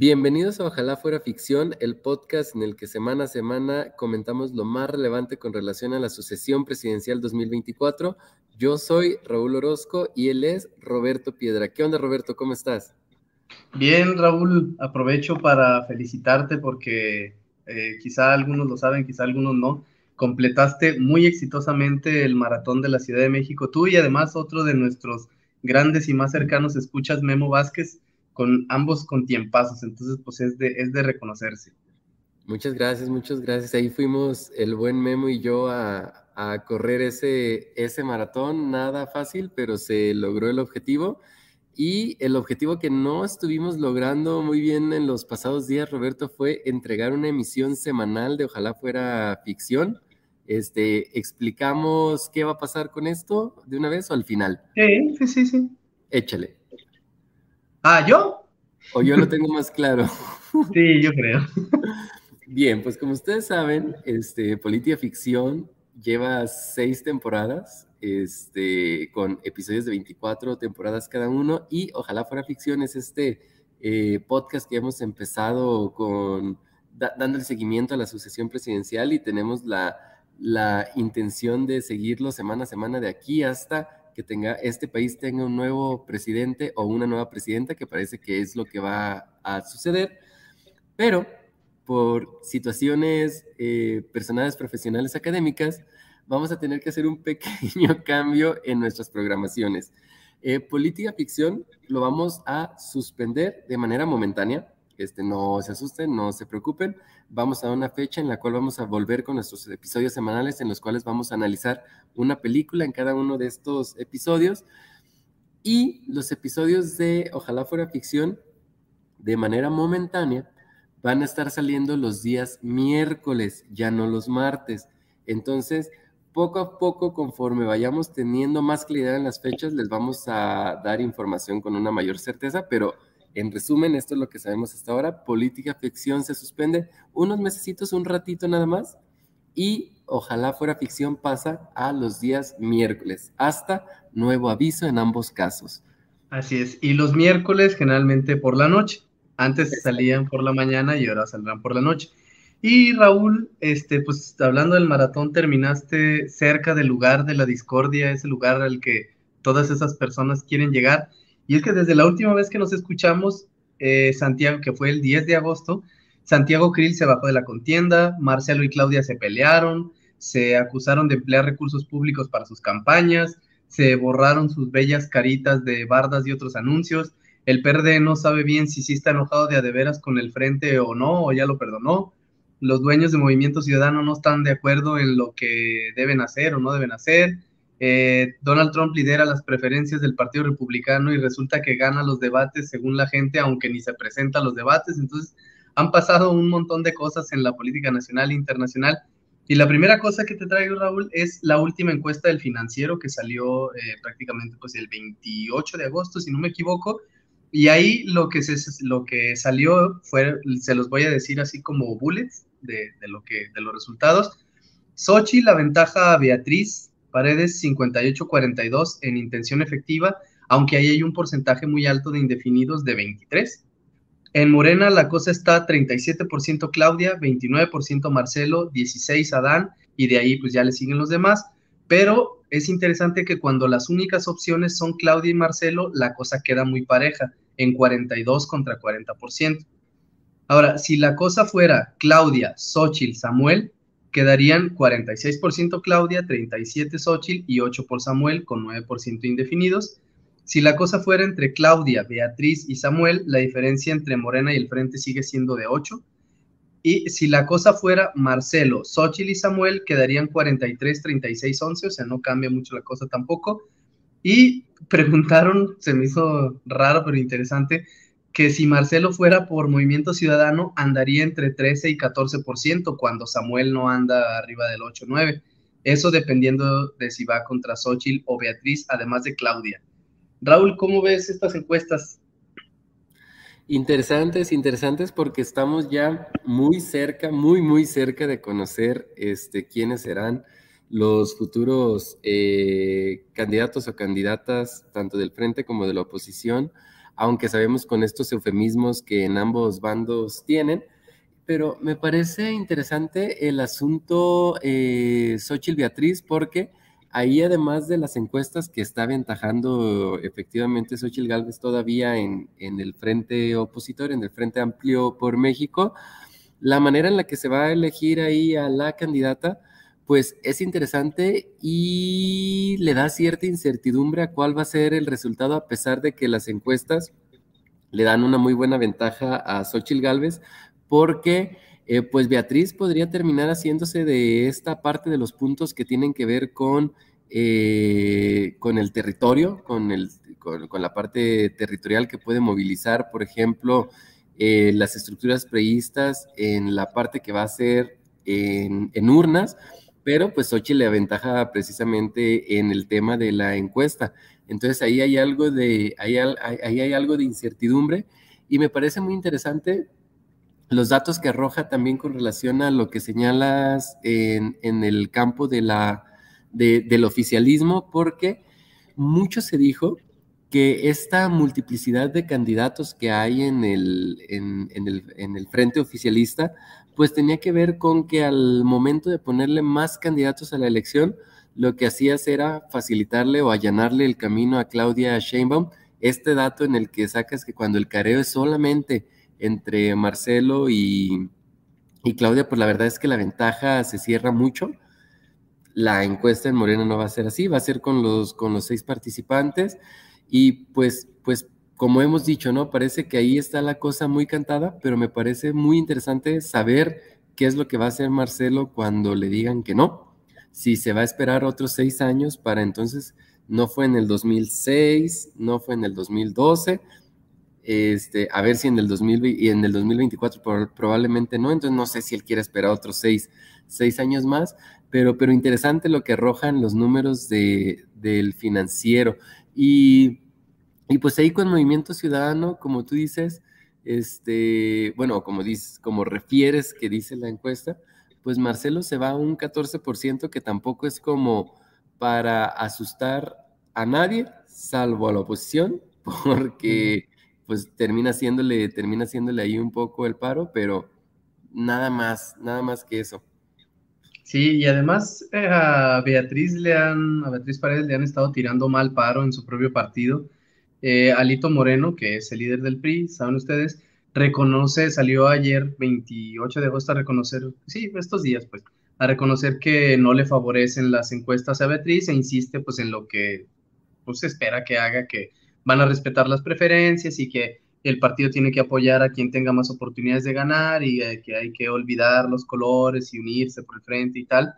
Bienvenidos a Ojalá Fuera Ficción, el podcast en el que semana a semana comentamos lo más relevante con relación a la sucesión presidencial 2024. Yo soy Raúl Orozco y él es Roberto Piedra. ¿Qué onda, Roberto? ¿Cómo estás? Bien, Raúl, aprovecho para felicitarte porque eh, quizá algunos lo saben, quizá algunos no. Completaste muy exitosamente el maratón de la Ciudad de México, tú y además otro de nuestros grandes y más cercanos escuchas, Memo Vázquez con ambos con tiempazos, entonces pues es de, es de reconocerse. Muchas gracias, muchas gracias. Ahí fuimos el buen Memo y yo a, a correr ese, ese maratón, nada fácil, pero se logró el objetivo. Y el objetivo que no estuvimos logrando muy bien en los pasados días, Roberto, fue entregar una emisión semanal de Ojalá fuera ficción. Este, ¿Explicamos qué va a pasar con esto de una vez o al final? Sí, sí, sí, sí. Échale. Ah, ¿yo? O yo lo tengo más claro. Sí, yo creo. Bien, pues como ustedes saben, este, Política Ficción lleva seis temporadas, este, con episodios de 24 temporadas cada uno, y Ojalá Fuera Ficción es este eh, podcast que hemos empezado con, dando el seguimiento a la sucesión presidencial y tenemos la, la intención de seguirlo semana a semana de aquí hasta que tenga, este país tenga un nuevo presidente o una nueva presidenta, que parece que es lo que va a suceder, pero por situaciones eh, personales, profesionales, académicas, vamos a tener que hacer un pequeño cambio en nuestras programaciones. Eh, política ficción lo vamos a suspender de manera momentánea. Este, no se asusten, no se preocupen. Vamos a una fecha en la cual vamos a volver con nuestros episodios semanales en los cuales vamos a analizar una película en cada uno de estos episodios. Y los episodios de Ojalá fuera ficción, de manera momentánea, van a estar saliendo los días miércoles, ya no los martes. Entonces, poco a poco, conforme vayamos teniendo más claridad en las fechas, les vamos a dar información con una mayor certeza, pero en resumen, esto es lo que sabemos hasta ahora. Política ficción se suspende unos mesecitos, un ratito nada más. Y ojalá fuera ficción pasa a los días miércoles, hasta nuevo aviso en ambos casos. Así es. Y los miércoles generalmente por la noche. Antes salían por la mañana y ahora saldrán por la noche. Y Raúl, este, pues hablando del maratón, terminaste cerca del lugar de la discordia, ese lugar al que todas esas personas quieren llegar. Y es que desde la última vez que nos escuchamos, eh, Santiago, que fue el 10 de agosto, Santiago Krill se bajó de la contienda, Marcelo y Claudia se pelearon, se acusaron de emplear recursos públicos para sus campañas, se borraron sus bellas caritas de bardas y otros anuncios. El PRD no sabe bien si sí está enojado de a de veras con el frente o no, o ya lo perdonó. Los dueños de Movimiento Ciudadano no están de acuerdo en lo que deben hacer o no deben hacer. Eh, Donald Trump lidera las preferencias del Partido Republicano y resulta que gana los debates según la gente, aunque ni se presenta a los debates. Entonces, han pasado un montón de cosas en la política nacional e internacional. Y la primera cosa que te traigo, Raúl, es la última encuesta del financiero que salió eh, prácticamente pues, el 28 de agosto, si no me equivoco. Y ahí lo que, se, lo que salió fue, se los voy a decir así como bullets de, lo que, de los resultados. Sochi, la ventaja a Beatriz, Paredes 58-42 en intención efectiva, aunque ahí hay un porcentaje muy alto de indefinidos de 23. En Morena la cosa está 37% Claudia, 29% Marcelo, 16 Adán y de ahí pues ya le siguen los demás. Pero es interesante que cuando las únicas opciones son Claudia y Marcelo, la cosa queda muy pareja, en 42 contra 40%. Ahora, si la cosa fuera Claudia, Xochitl, Samuel, quedarían 46% Claudia, 37 Xochitl y 8 por Samuel, con 9% indefinidos. Si la cosa fuera entre Claudia, Beatriz y Samuel, la diferencia entre Morena y el Frente sigue siendo de 8. Y si la cosa fuera Marcelo, Xochitl y Samuel, quedarían 43, 36, 11, o sea, no cambia mucho la cosa tampoco. Y preguntaron, se me hizo raro pero interesante, que si Marcelo fuera por Movimiento Ciudadano andaría entre 13 y 14%, cuando Samuel no anda arriba del 8-9. Eso dependiendo de si va contra Xochitl o Beatriz, además de Claudia. Raúl, ¿cómo ves estas encuestas? Interesantes, interesantes porque estamos ya muy cerca, muy, muy cerca de conocer este, quiénes serán los futuros eh, candidatos o candidatas, tanto del frente como de la oposición, aunque sabemos con estos eufemismos que en ambos bandos tienen. Pero me parece interesante el asunto eh, Xochitl Beatriz porque ahí además de las encuestas que está aventajando efectivamente Xochitl Gálvez todavía en, el frente opositor, en el frente amplio por México, la manera en la que se va a elegir ahí a la candidata, pues es interesante y le da cierta incertidumbre a cuál va a ser el resultado a pesar de que las encuestas le dan una muy buena ventaja a Xochitl Gálvez porque eh, pues Beatriz podría terminar haciéndose de esta parte de los puntos que tienen que ver con, eh, con el territorio, con, el, con, la parte territorial que puede movilizar, por ejemplo, eh, las estructuras previstas en la parte que va a ser en, en urnas, pero pues Xochitl le aventaja precisamente en el tema de la encuesta. Entonces ahí hay algo de, ahí, hay algo de incertidumbre y me parece muy interesante los datos que arroja también con relación a lo que señalas en, el campo de la, del oficialismo, porque mucho se dijo que esta multiplicidad de candidatos que hay en, el, en el frente oficialista, pues tenía que ver con que al momento de ponerle más candidatos a la elección, lo que hacías era facilitarle o allanarle el camino a Claudia Sheinbaum. Este dato en el que sacas que cuando el careo es solamente entre Marcelo y, Claudia, pues la verdad es que la ventaja se cierra mucho. La encuesta en Morena no va a ser así, va a ser con los, con los seis participantes y pues, pues como hemos dicho, ¿no? Parece que ahí está la cosa muy cantada, pero me parece muy interesante saber qué es lo que va a hacer Marcelo cuando le digan que no. Si se va a esperar otros seis años para entonces, no fue en el 2006, no fue en el 2012, este, a ver si en el, 2020, y en el 2024 probablemente no, entonces no sé si él quiere esperar otros seis, años más, pero, pero interesante lo que arrojan los números de, del financiero. Y, y, pues ahí con Movimiento Ciudadano, como tú dices, este, bueno, como, dices, como refieres que dice la encuesta, pues Marcelo se va a un 14% que tampoco es como para asustar a nadie, salvo a la oposición, porque pues termina haciéndole, termina haciéndole ahí un poco el paro, pero nada más, nada más que eso. Sí, y además eh, a Beatriz le han, a Beatriz Paredes le han estado tirando mal paro en su propio partido. Eh, Alito Moreno, que es el líder del PRI, saben ustedes, reconoce, salió ayer 28 de agosto a reconocer, sí, estos días pues, a reconocer que no le favorecen las encuestas a Beatriz e insiste pues en lo que pues espera que haga que van a respetar las preferencias y que el partido tiene que apoyar a quien tenga más oportunidades de ganar y eh, que hay que olvidar los colores y unirse por el frente y tal.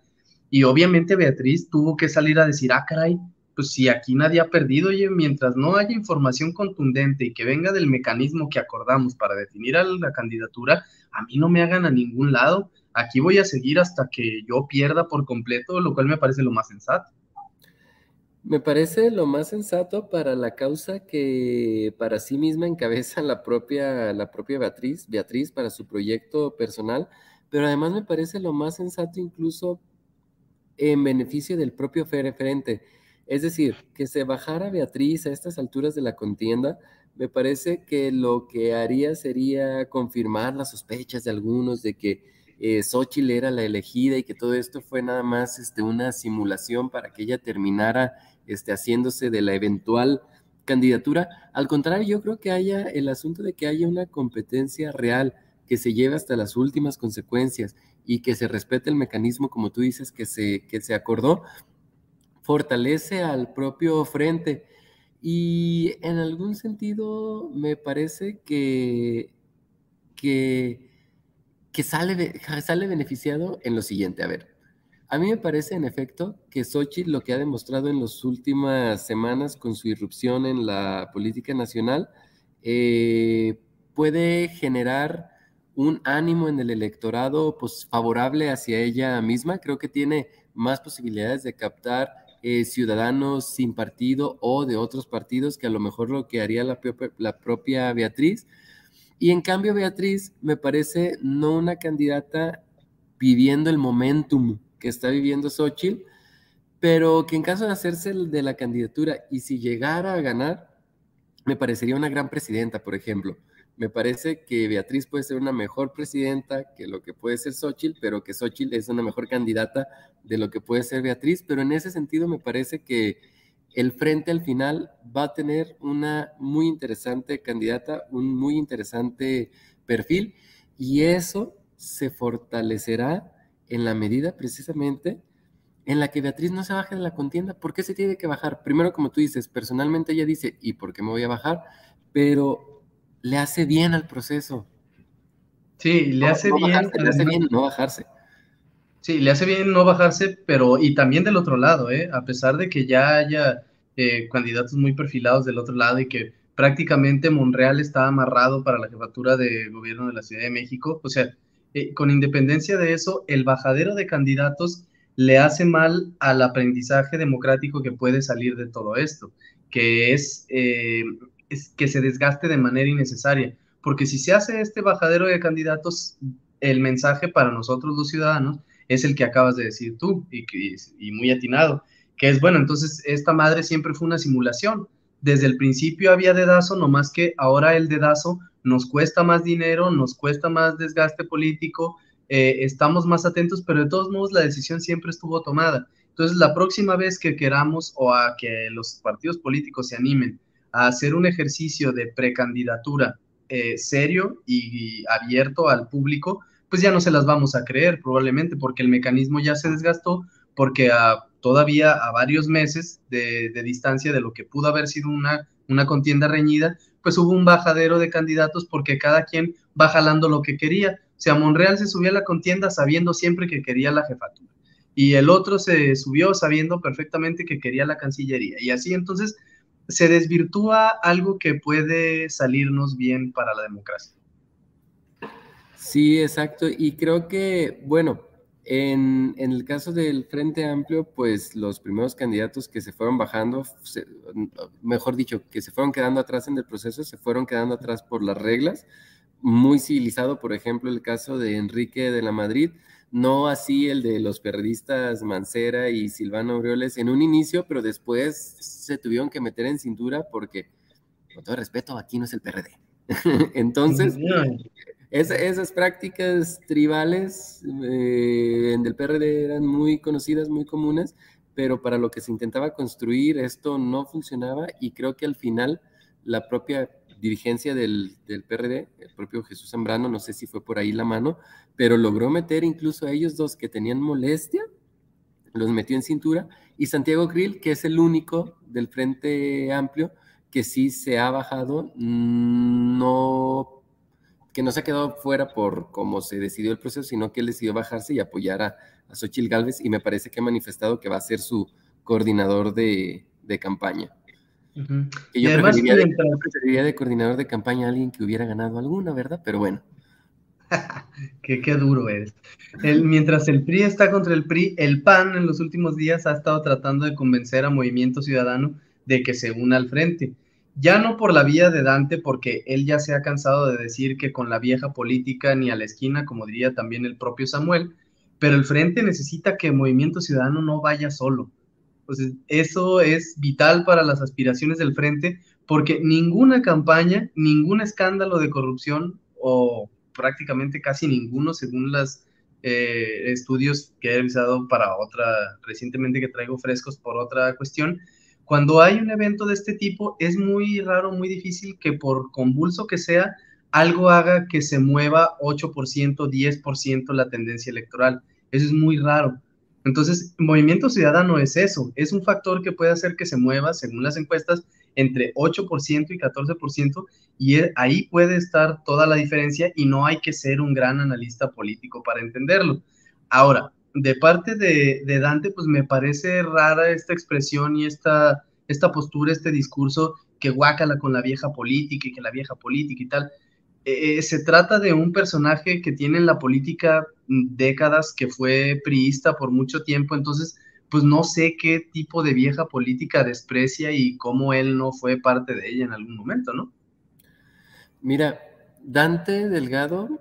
Y obviamente Beatriz tuvo que salir a decir, ah, caray, pues si aquí nadie ha perdido, oye, mientras no haya información contundente y que venga del mecanismo que acordamos para definir a la candidatura, a mí no me hagan a ningún lado. Aquí voy a seguir hasta que yo pierda por completo, lo cual me parece lo más sensato. Me parece lo más sensato para la causa que para sí misma encabeza la propia, la propia Beatriz, Beatriz para su proyecto personal, pero además me parece lo más sensato incluso en beneficio del propio referente. Es decir, que se bajara Beatriz a estas alturas de la contienda, me parece que lo que haría sería confirmar las sospechas de algunos de que eh, Xochitl era la elegida y que todo esto fue nada más este, una simulación para que ella terminara este, haciéndose de la eventual candidatura. Al contrario, yo creo que haya el asunto de que haya una competencia real que se lleve hasta las últimas consecuencias y que se respete el mecanismo, como tú dices, que se, que se acordó, fortalece al propio frente. Y en algún sentido me parece que, que, sale, sale beneficiado en lo siguiente. A ver, a mí me parece, en efecto, que Xochitl lo que ha demostrado en las últimas semanas con su irrupción en la política nacional eh, puede generar un ánimo en el electorado pues, favorable hacia ella misma. Creo que tiene más posibilidades de captar eh, ciudadanos sin partido o de otros partidos que a lo mejor lo que haría la, propia Beatriz. Y en cambio, Beatriz me parece no una candidata viviendo el momentum que está viviendo Xochitl, pero que en caso de hacerse de la candidatura y si llegara a ganar, me parecería una gran presidenta, por ejemplo. Me parece que Beatriz puede ser una mejor presidenta que lo que puede ser Xochitl, pero que Xochitl es una mejor candidata de lo que puede ser Beatriz, pero en ese sentido me parece que el frente al final va a tener una muy interesante candidata, un muy interesante perfil, y eso se fortalecerá en la medida precisamente en la que Beatriz no se baje de la contienda. ¿Por qué se tiene que bajar? Primero, como tú dices, personalmente ella dice, ¿y por qué me voy a bajar? Pero le hace bien al proceso. Sí, le hace bien. le hace bien no bajarse. Sí, le hace bien no bajarse, pero y también del otro lado, ¿eh? a pesar de que ya haya eh, candidatos muy perfilados del otro lado y que prácticamente Monreal está amarrado para la jefatura de gobierno de la Ciudad de México, o sea, eh, con independencia de eso, el bajadero de candidatos le hace mal al aprendizaje democrático que puede salir de todo esto, que es eh, es que se desgaste de manera innecesaria. Porque si se hace este bajadero de candidatos, el mensaje para nosotros los ciudadanos es el que acabas de decir tú y, y muy atinado, que es, bueno, entonces esta madre siempre fue una simulación. Desde el principio había dedazo, no más que ahora el dedazo nos cuesta más dinero, nos cuesta más desgaste político, eh, estamos más atentos, pero de todos modos la decisión siempre estuvo tomada. Entonces, la próxima vez que queramos o a que los partidos políticos se animen a hacer un ejercicio de precandidatura eh, serio y, abierto al público, pues ya no se las vamos a creer probablemente porque el mecanismo ya se desgastó, porque todavía a varios meses de, distancia de lo que pudo haber sido una, una contienda reñida, pues hubo un bajadero de candidatos porque cada quien va jalando lo que quería. O sea, Monreal se subió a la contienda sabiendo siempre que quería la jefatura y el otro se subió sabiendo perfectamente que quería la Cancillería. Y así entonces se desvirtúa algo que puede salirnos bien para la democracia. Sí, exacto. Y creo que, bueno, en, el caso del Frente Amplio, pues los primeros candidatos que se fueron bajando, mejor dicho, que se fueron quedando atrás en el proceso, se fueron quedando atrás por las reglas. Muy civilizado, por ejemplo, el caso de Enrique de la Madrid, no así el de los periodistas Mancera y Silvano Aureoles en un inicio, pero después se tuvieron que meter en cintura porque, con todo respeto, aquí no es el PRD. Entonces, esas prácticas tribales eh, en el PRD eran muy conocidas, muy comunes, pero para lo que se intentaba construir esto no funcionaba y creo que al final la propia dirigencia del, PRD, el propio Jesús Zambrano, no sé si fue por ahí la mano, pero logró meter incluso a ellos dos que tenían molestia, los metió en cintura, y Santiago Krill, que es el único del Frente Amplio que sí se ha bajado, no, que no se ha quedado fuera por cómo se decidió el proceso, sino que él decidió bajarse y apoyar a, a Xochitl Galvez, y me parece que ha manifestado que va a ser su coordinador de campaña. Y yo preferiría, de, coordinador de campaña a alguien que hubiera ganado alguna, ¿verdad? Pero bueno. qué, qué, duro es. El, mientras el PRI está contra el PRI, el PAN en los últimos días ha estado tratando de convencer a Movimiento Ciudadano de que se una al frente. Ya no por la vía de Dante, porque él ya se ha cansado de decir que con la vieja política ni a la esquina, como diría también el propio Samuel, pero el frente necesita que Movimiento Ciudadano no vaya solo pues eso es vital para las aspiraciones del frente, porque ninguna campaña, ningún escándalo de corrupción, o prácticamente casi ninguno, según los eh, estudios que he revisado para otra, recientemente que traigo frescos por otra cuestión, cuando hay un evento de este tipo, es muy raro, muy difícil que por convulso que sea, algo haga que se mueva 8%, 10% la tendencia electoral. Eso es muy raro. Entonces, movimiento ciudadano es eso, es un factor que puede hacer que se mueva, según las encuestas, entre 8% y 14%, y e, ahí puede estar toda la diferencia y no hay que ser un gran analista político para entenderlo. Ahora, de parte de, Dante, pues me parece rara esta expresión y esta, esta postura, este discurso que guácala con la vieja política y que la vieja política y tal. Eh, se trata de un personaje que tiene en la política décadas que fue priista por mucho tiempo, entonces pues no sé qué tipo de vieja política desprecia y cómo él no fue parte de ella en algún momento, ¿no? Mira, Dante Delgado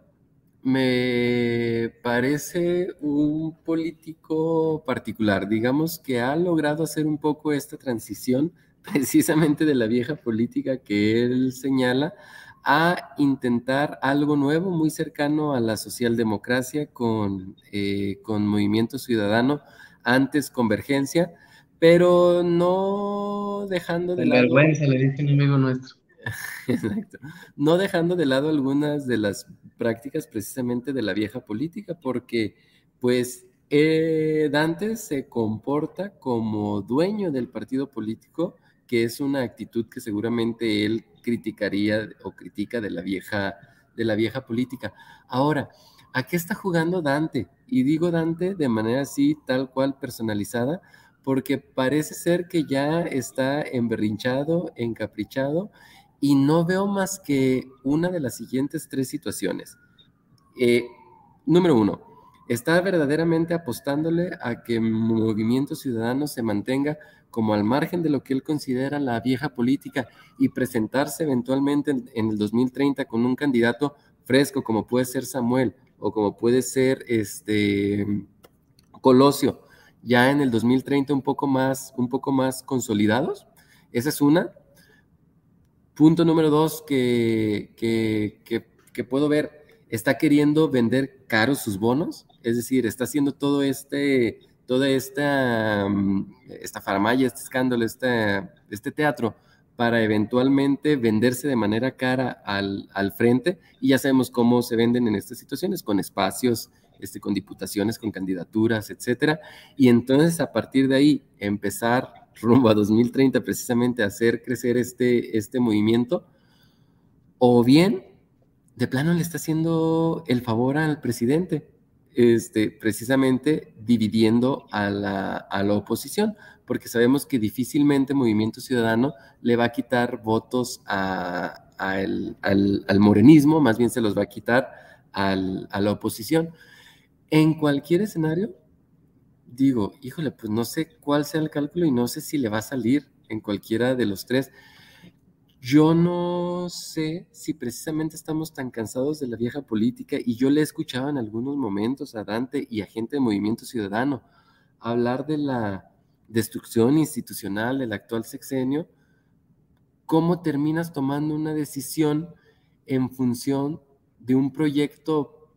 me parece un político particular, digamos que ha logrado hacer un poco esta transición precisamente de la vieja política que él señala a intentar algo nuevo, muy cercano a la socialdemocracia con, eh, con Movimiento Ciudadano, antes Convergencia, pero no dejando de lado... Vergüenza, le dice un amigo nuestro. Exacto. No dejando de lado algunas de las prácticas precisamente de la vieja política, porque pues eh, Dante se comporta como dueño del partido político, que es una actitud que seguramente él criticaría o critica de la vieja, de la vieja política. Ahora, ¿a qué está jugando Dante? Y digo Dante de manera así, tal cual personalizada, porque parece ser que ya está emberrinchado, encaprichado y no veo más que una de las siguientes tres situaciones. Eh, número uno, está verdaderamente apostándole a que Movimiento Ciudadano se mantenga como al margen de lo que él considera la vieja política y presentarse eventualmente en, el 2030 con un candidato fresco como puede ser Samuel o como puede ser este Colosio, ya en el 2030 un poco más, un poco más consolidados. Esa es una. Punto número dos que, que, puedo ver, está queriendo vender caros sus bonos, es decir, está haciendo todo este, toda esta, mm, esta farmaya, este escándalo, este, este teatro para eventualmente venderse de manera cara al, al, frente y ya sabemos cómo se venden en estas situaciones, con espacios, este, con diputaciones, con candidaturas, etcétera. Y entonces a partir de ahí empezar rumbo a 2030 precisamente hacer crecer este, este movimiento, o bien de plano le está haciendo el favor al presidente, este, precisamente dividiendo a la, a la oposición, porque sabemos que difícilmente Movimiento Ciudadano le va a quitar votos a, al, al, morenismo, más bien se los va a quitar al, a la oposición. En cualquier escenario, digo, híjole, pues no sé cuál sea el cálculo y no sé si le va a salir en cualquiera de los tres. Yo no sé si precisamente estamos tan cansados de la vieja política y yo le he escuchado en algunos momentos a Dante y a gente de Movimiento Ciudadano hablar de la destrucción institucional del actual sexenio, cómo terminas tomando una decisión en función de un proyecto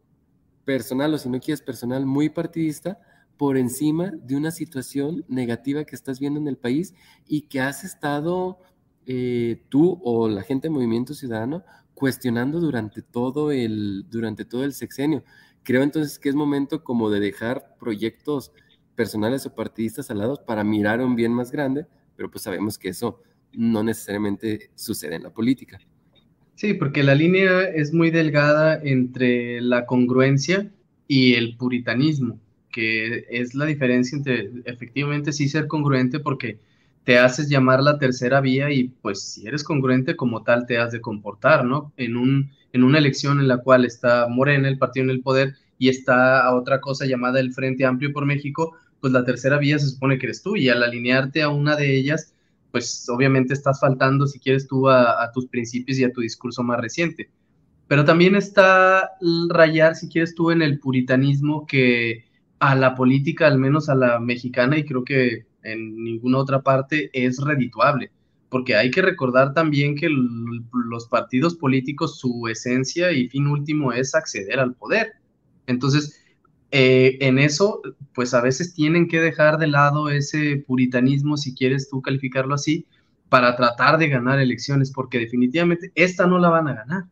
personal o si no quieres personal muy partidista, por encima de una situación negativa que estás viendo en el país y que has estado eh, tú o la gente de Movimiento Ciudadano cuestionando durante todo, el, durante todo el sexenio. Creo entonces que es momento como de dejar proyectos personales o partidistas al lado para mirar un bien más grande, pero pues sabemos que eso no necesariamente sucede en la política. Sí, porque la línea es muy delgada entre la congruencia y el puritanismo que es la diferencia entre efectivamente sí ser congruente porque te haces llamar la tercera vía y pues si eres congruente como tal te has de comportar, ¿no? En, un, en una elección en la cual está Morena, el partido en el poder, y está a otra cosa llamada el Frente Amplio por México, pues la tercera vía se supone que eres tú y al alinearte a una de ellas, pues obviamente estás faltando si quieres tú a, a tus principios y a tu discurso más reciente. Pero también está rayar, si quieres tú, en el puritanismo que a la política, al menos a la mexicana, y creo que en ninguna otra parte es redituable, porque hay que recordar también que los partidos políticos, su esencia y fin último es acceder al poder. Entonces, eh, en eso, pues a veces tienen que dejar de lado ese puritanismo, si quieres tú calificarlo así, para tratar de ganar elecciones, porque definitivamente esta no la van a ganar.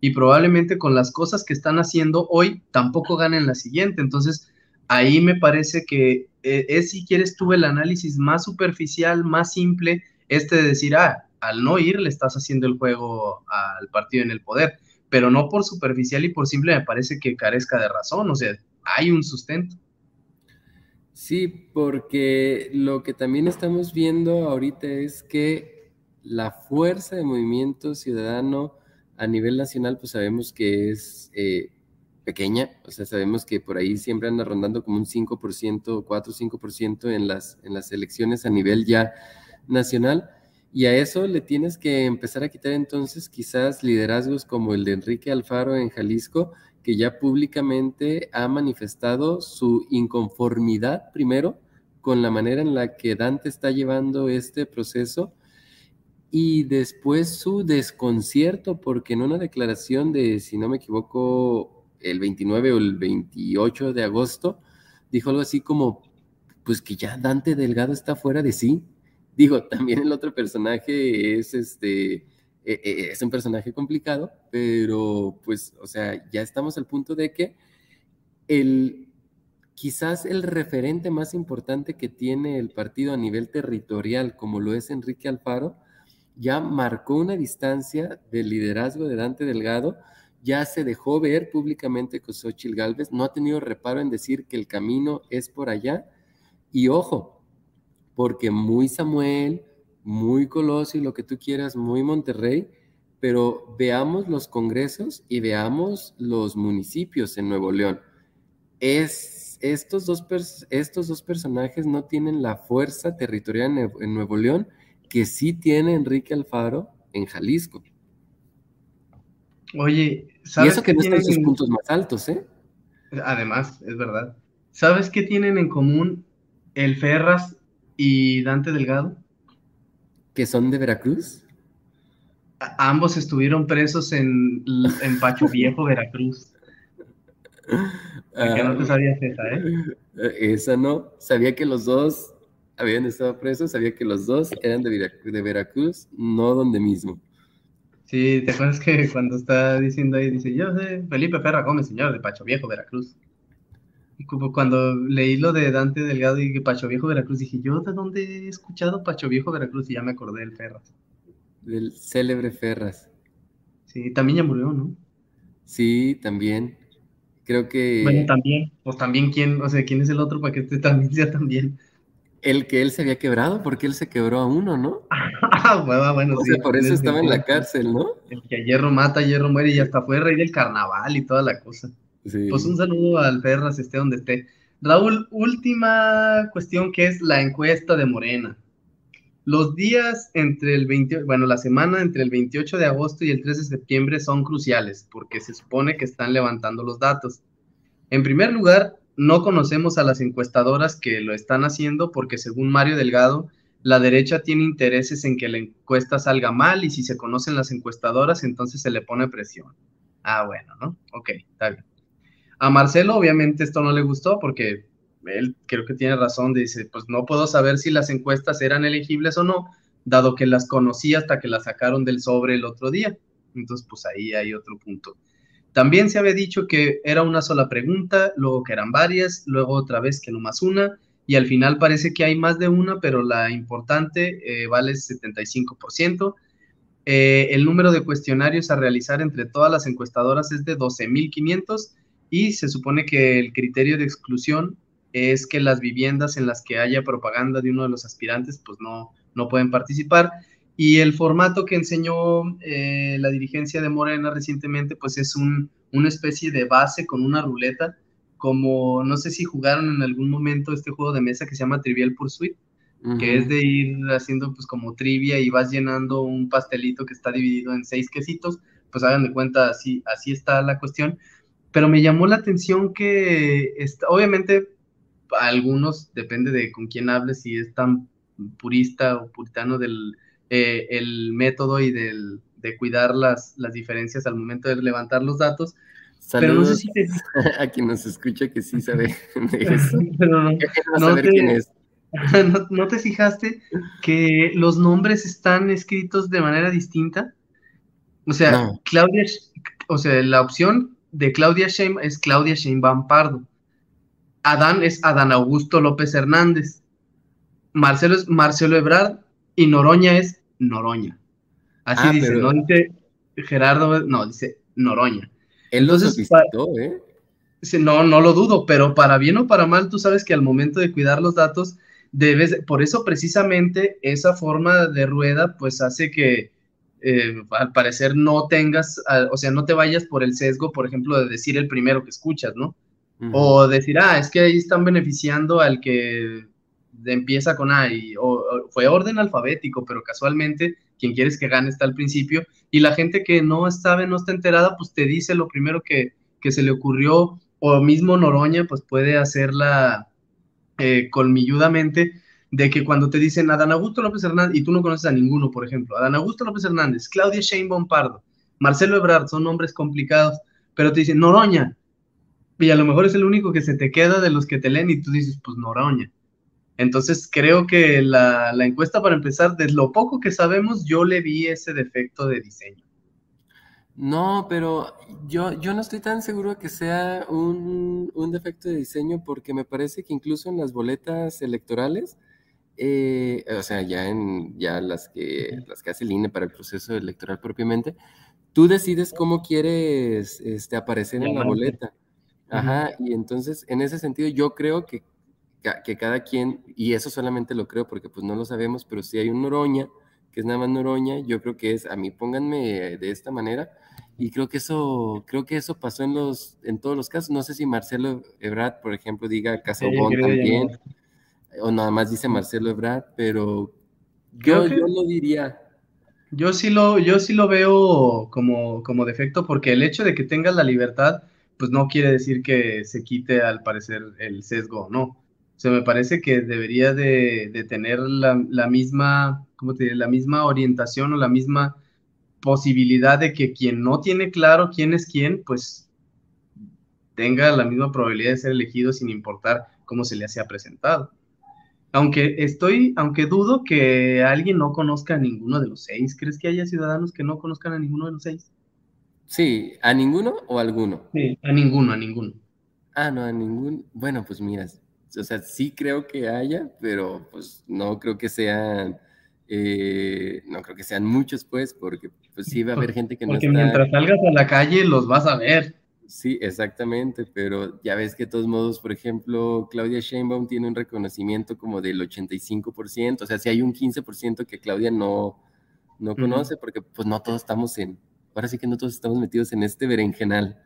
Y probablemente con las cosas que están haciendo hoy tampoco ganen la siguiente. Entonces, ahí me parece que eh, es, si quieres tú, el análisis más superficial, más simple, este de decir, ah, al no ir le estás haciendo el juego al partido en el poder, pero no por superficial y por simple me parece que carezca de razón, o sea, hay un sustento. Sí, porque lo que también estamos viendo ahorita es que la fuerza de movimiento ciudadano a nivel nacional, pues sabemos que es eh, pequeña, o sea, sabemos que por ahí siempre anda rondando como un 5%, 4 5% en las, en las elecciones a nivel ya nacional. Y a eso le tienes que empezar a quitar entonces quizás liderazgos como el de Enrique Alfaro en Jalisco, que ya públicamente ha manifestado su inconformidad primero con la manera en la que Dante está llevando este proceso y después su desconcierto porque en una declaración de, si no me equivoco, el 29 o el 28 de agosto, dijo algo así como, pues que ya Dante Delgado está fuera de sí, Digo, también el otro personaje es este, e, e, es un personaje complicado, pero pues, o sea, ya estamos al punto de que el, quizás el referente más importante que tiene el partido a nivel territorial, como lo es Enrique Alfaro, ya marcó una distancia del liderazgo de Dante Delgado, ya se dejó ver públicamente con Xochitl Galvez, no ha tenido reparo en decir que el camino es por allá, y ojo, porque muy Samuel, muy Colosio y lo que tú quieras, muy Monterrey, pero veamos los congresos y veamos los municipios en Nuevo León. Es, estos, dos estos dos personajes no tienen la fuerza territorial en, Nuevo León que sí tiene Enrique Alfaro en Jalisco. Oye, ¿sabes y eso que no tienen sus puntos más altos, ¿eh? Además, es verdad. ¿Sabes qué tienen en común el Ferras y Dante Delgado. ¿Que son de Veracruz? ambos estuvieron presos en, en Pacho Viejo, Veracruz. que no te ah, sabías esa, ¿eh? Esa no. Sabía que los dos habían estado presos, sabía que los dos eran de, de Veracruz, no donde mismo. Sí, ¿te acuerdas que cuando está diciendo ahí, dice, yo soy Felipe Ferra Gómez, señor de Pacho Viejo, Veracruz? como cuando leí lo de Dante Delgado y Pacho Viejo Veracruz, dije, ¿yo de dónde he escuchado Pacho Viejo Veracruz? Y ya me acordé del Ferras. Del célebre Ferras. Sí, también ya murió, ¿no? Sí, también. Creo que. Bueno, también. Pues también, ¿quién? O sea, ¿quién es el otro para que este también sea también? El que él se había quebrado, porque él se quebró a uno, ¿no? ah, bueno, bueno, o Sea, por eso estaba en la cárcel, ¿no? El que a hierro mata, hierro muere, y hasta fue rey del carnaval y toda la cosa. Pues un saludo al Ferras, esté donde esté. Raúl, última cuestión que es la encuesta de Morena. Los días entre el 20, bueno, la semana entre el 28 de agosto y el 3 de septiembre son cruciales porque se supone que están levantando los datos. En primer lugar, no conocemos a las encuestadoras que lo están haciendo porque según Mario Delgado, la derecha tiene intereses en que la encuesta salga mal y si se conocen las encuestadoras, entonces se le pone presión. Ah, bueno, ¿no? Ok, está bien. A Marcelo obviamente esto no le gustó porque él creo que tiene razón, dice, pues no puedo saber si las encuestas eran elegibles o no, dado que las conocí hasta que las sacaron del sobre el otro día. Entonces, pues ahí hay otro punto. También se había dicho que era una sola pregunta, luego que eran varias, luego otra vez que no más una, y al final parece que hay más de una, pero la importante eh, vale 75%. Eh, el número de cuestionarios a realizar entre todas las encuestadoras es de 12.500 y se supone que el criterio de exclusión es que las viviendas en las que haya propaganda de uno de los aspirantes pues no, no pueden participar. Y el formato que enseñó eh, la dirigencia de Morena recientemente pues es un, una especie de base con una ruleta, como no sé si jugaron en algún momento este juego de mesa que se llama Trivial Pursuit, que es de ir haciendo pues como trivia y vas llenando un pastelito que está dividido en seis quesitos, pues hagan de cuenta así, así está la cuestión. Pero me llamó la atención que, está, obviamente, algunos, depende de con quién hables, si es tan purista o puritano del eh, el método y del, de cuidar las, las diferencias al momento de levantar los datos. pero no sé si a quien nos escucha que sí sabe de eso. pero no, no, te, quién es. no, te fijaste que los nombres están escritos de manera distinta? O sea, Claudia, o sea, la opción de Claudia Sheinbaum es Claudia Sheinbaum Pardo. Adán es Adán Augusto López Hernández. Marcelo es Marcelo Ebrard y Noroña es Noroña. Así ah, dice, no dice Gerardo, no, dice Noroña. Él Entonces, visitó, ¿eh? No, no lo dudo, pero para bien o para mal, tú sabes que al momento de cuidar los datos, debes, por eso precisamente esa forma de rueda, pues hace que eh, al parecer no tengas, o sea, no te vayas por el sesgo, por ejemplo, de decir el primero que escuchas, ¿no? O decir, ah, es que ahí están beneficiando al que empieza con A, y, o, fue orden alfabético, pero casualmente quien quieres que gane está al principio, y la gente que no sabe, no está enterada, pues te dice lo primero que, que se le ocurrió, o mismo Noroña, pues puede hacerla eh, colmilludamente, de que cuando te dicen Adán Augusto López Hernández, y tú no conoces a ninguno, por ejemplo, Adán Augusto López Hernández, Claudia Sheinbaum Pardo, Marcelo Ebrard, son nombres complicados, pero te dicen Noroña, y a lo mejor es el único que se te queda de los que te leen y tú dices, pues Noroña. Entonces creo que la, la encuesta para empezar, de lo poco que sabemos, yo le vi ese defecto de diseño. No, pero yo, yo no estoy tan seguro de que sea un, un defecto de diseño porque me parece que incluso en las boletas electorales, eh, o sea, ya en ya las que, las que hace el INE para el proceso electoral propiamente, tú decides cómo quieres este, aparecer en la boleta. Ajá, y entonces en ese sentido yo creo que, que cada quien, y eso solamente lo creo porque pues no lo sabemos, pero si hay un Noroña, que es nada más Noroña, yo creo que es, a mí pónganme de esta manera, y creo que eso, creo que eso pasó en los, en todos los casos, no sé si Marcelo Ebrard, por ejemplo, diga Casabón también, o nada más dice Marcelo Ebrard, pero yo, yo lo diría. Yo sí lo, yo sí lo veo como, como defecto, porque el hecho de que tengas la libertad, pues no quiere decir que se quite al parecer el sesgo, no. O sea, me parece que debería de, de tener la, la, misma, ¿cómo te La misma orientación o la misma posibilidad de que quien no tiene claro quién es quién, pues tenga la misma probabilidad de ser elegido sin importar cómo se le haya presentado. Aunque estoy, aunque dudo que alguien no conozca a ninguno de los seis. ¿Crees que haya ciudadanos que no conozcan a ninguno de los seis? Sí, ¿a ninguno o a alguno? Sí, a ninguno, a ninguno. Ah, no, a ninguno. Bueno, pues mira, o sea, sí creo que haya, pero pues no creo que sean, eh, no creo que sean muchos, pues, porque pues sí va a haber gente que no está... Porque mientras salgas a la calle los vas a ver. Sí, exactamente, pero ya ves que de todos modos, por ejemplo, Claudia Sheinbaum tiene un reconocimiento como del 85%, o sea, si hay un 15% que Claudia no, no conoce, porque pues no todos estamos en, ahora sí que no todos estamos metidos en este berenjenal.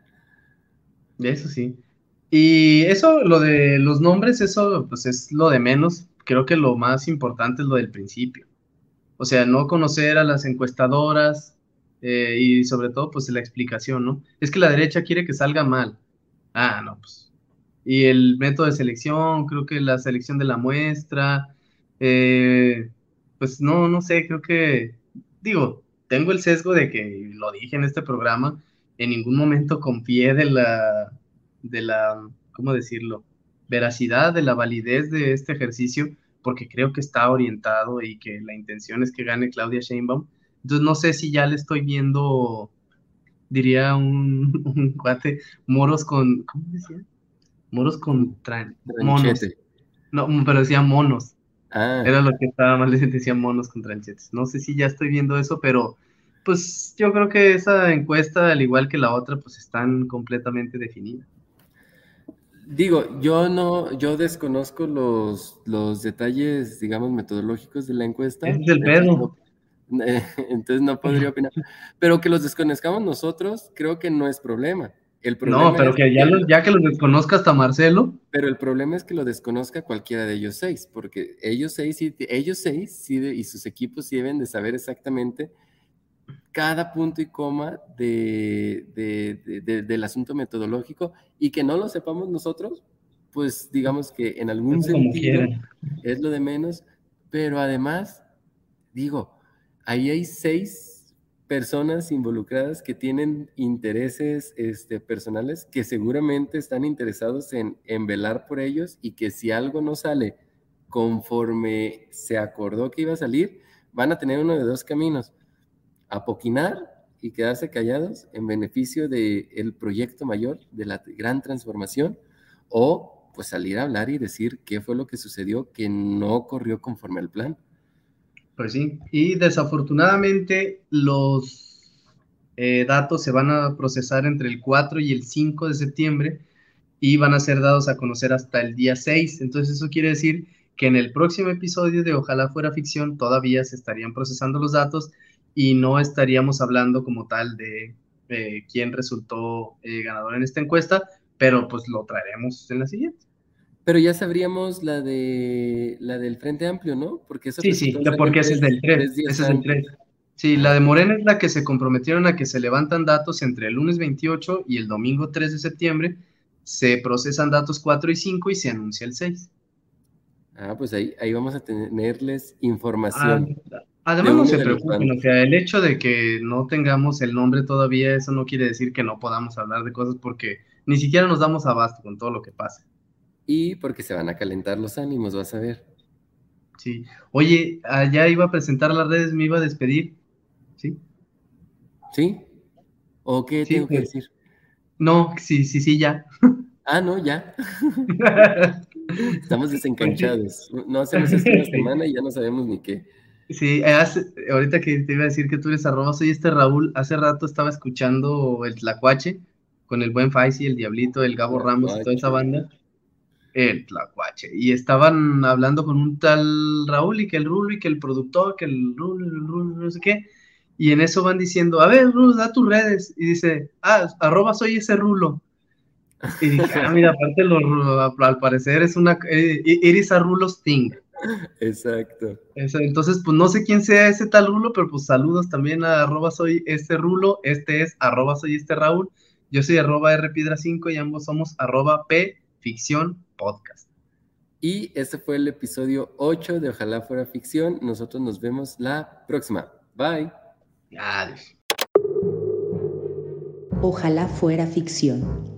Eso sí. Y eso, lo de los nombres, eso pues es lo de menos. Creo que lo más importante es lo del principio. O sea, no conocer a las encuestadoras eh, y sobre todo pues la explicación, ¿no? Es que la derecha quiere que salga mal. Ah, no, pues. Y el método de selección, creo que la selección de la muestra, eh, pues no, no sé, creo que, digo, tengo el sesgo de que, lo dije en este programa, en ningún momento confié de la, de la, ¿cómo decirlo? Veracidad, de la validez de este ejercicio, porque creo que está orientado y que la intención es que gane Claudia Sheinbaum. Entonces no sé si ya le estoy viendo, diría un, un cuate, moros con, ¿cómo decía? Moros con monos. No, pero decía monos. Ah. Era lo que estaba mal, decía monos con tranchetes. No sé si ya estoy viendo eso, pero pues yo creo que esa encuesta, al igual que la otra, pues están completamente definidas. Digo, yo no, yo desconozco los, los detalles, digamos, metodológicos de la encuesta. Es del pedo. Entonces no podría opinar. Pero que los desconozcamos nosotros, creo que no es problema. El problema no, pero que ya, ya que los desconozca hasta Marcelo. Pero el problema es que lo desconozca cualquiera de ellos seis, porque ellos seis, ellos seis y sus equipos sí deben de saber exactamente cada punto y coma de, del asunto metodológico y que no lo sepamos nosotros, pues digamos que en algún sentido es lo de menos, pero además, digo, ahí hay seis personas involucradas que tienen intereses este, personales que seguramente están interesados en, en velar por ellos y que si algo no sale conforme se acordó que iba a salir, van a tener uno de dos caminos apoquinar y quedarse callados en beneficio del proyecto mayor, de la gran transformación, o pues salir a hablar y decir qué fue lo que sucedió que no corrió conforme al plan. Pues sí, y desafortunadamente los eh, datos se van a procesar entre el 4 y el 5 de septiembre y van a ser dados a conocer hasta el día 6. Entonces eso quiere decir que en el próximo episodio de Ojalá fuera ficción todavía se estarían procesando los datos y no estaríamos hablando como tal de eh, quién resultó eh, ganador en esta encuesta, pero pues lo traeremos en la siguiente. Pero ya sabríamos la de la del Frente Amplio, ¿no? Porque eso sí, sí, porque ese es del 3, ese es del 3. Sí, la de Morena es la que se comprometieron a que se levantan datos entre el lunes 28 y el domingo 3 de septiembre, se procesan datos 4 y 5 y se anuncia el 6. Ah, pues ahí, ahí vamos a tenerles información. Ah, además, no se preocupen, o sea, el hecho de que no tengamos el nombre todavía, eso no quiere decir que no podamos hablar de cosas porque ni siquiera nos damos abasto con todo lo que pasa. Y porque se van a calentar los ánimos, vas a ver. Sí. Oye, allá iba a presentar las redes, me iba a despedir. ¿Sí? ¿Sí? ¿O qué tengo que pues, decir? No, sí, sí, sí, ya. Ah, no, ya. Estamos desencanchados. No hacemos esto una semana y ya no sabemos ni qué. Sí, ahorita que te iba a decir que tú eres arroba, soy este Raúl. Hace rato estaba escuchando el Tlacuache con el buen Faisy, el Diablito, el Gabo Ramos y toda esa banda. El Tlacuache. Y estaban hablando con un tal Raúl y que el Rulo y que el productor, que el Rulo, el Rulo, no sé qué. Y en eso van diciendo, a ver, Rulo, da tus redes. Y dice, ah, arroba soy ese Rulo. Y dije, ah, mira, aparte, lo, al parecer es una, Iris eh, a Rulos Thing. Exacto. entonces, pues no sé quién sea ese tal Rulo, pero pues saludos también a arroba soy este Rulo, este es arroba soy este Raúl, yo soy arroba Piedra 5 y ambos somos arroba P Ficción Podcast. Y este fue el episodio 8 de Ojalá Fuera Ficción. Nosotros nos vemos la próxima. Bye. Adiós. Ojalá Fuera Ficción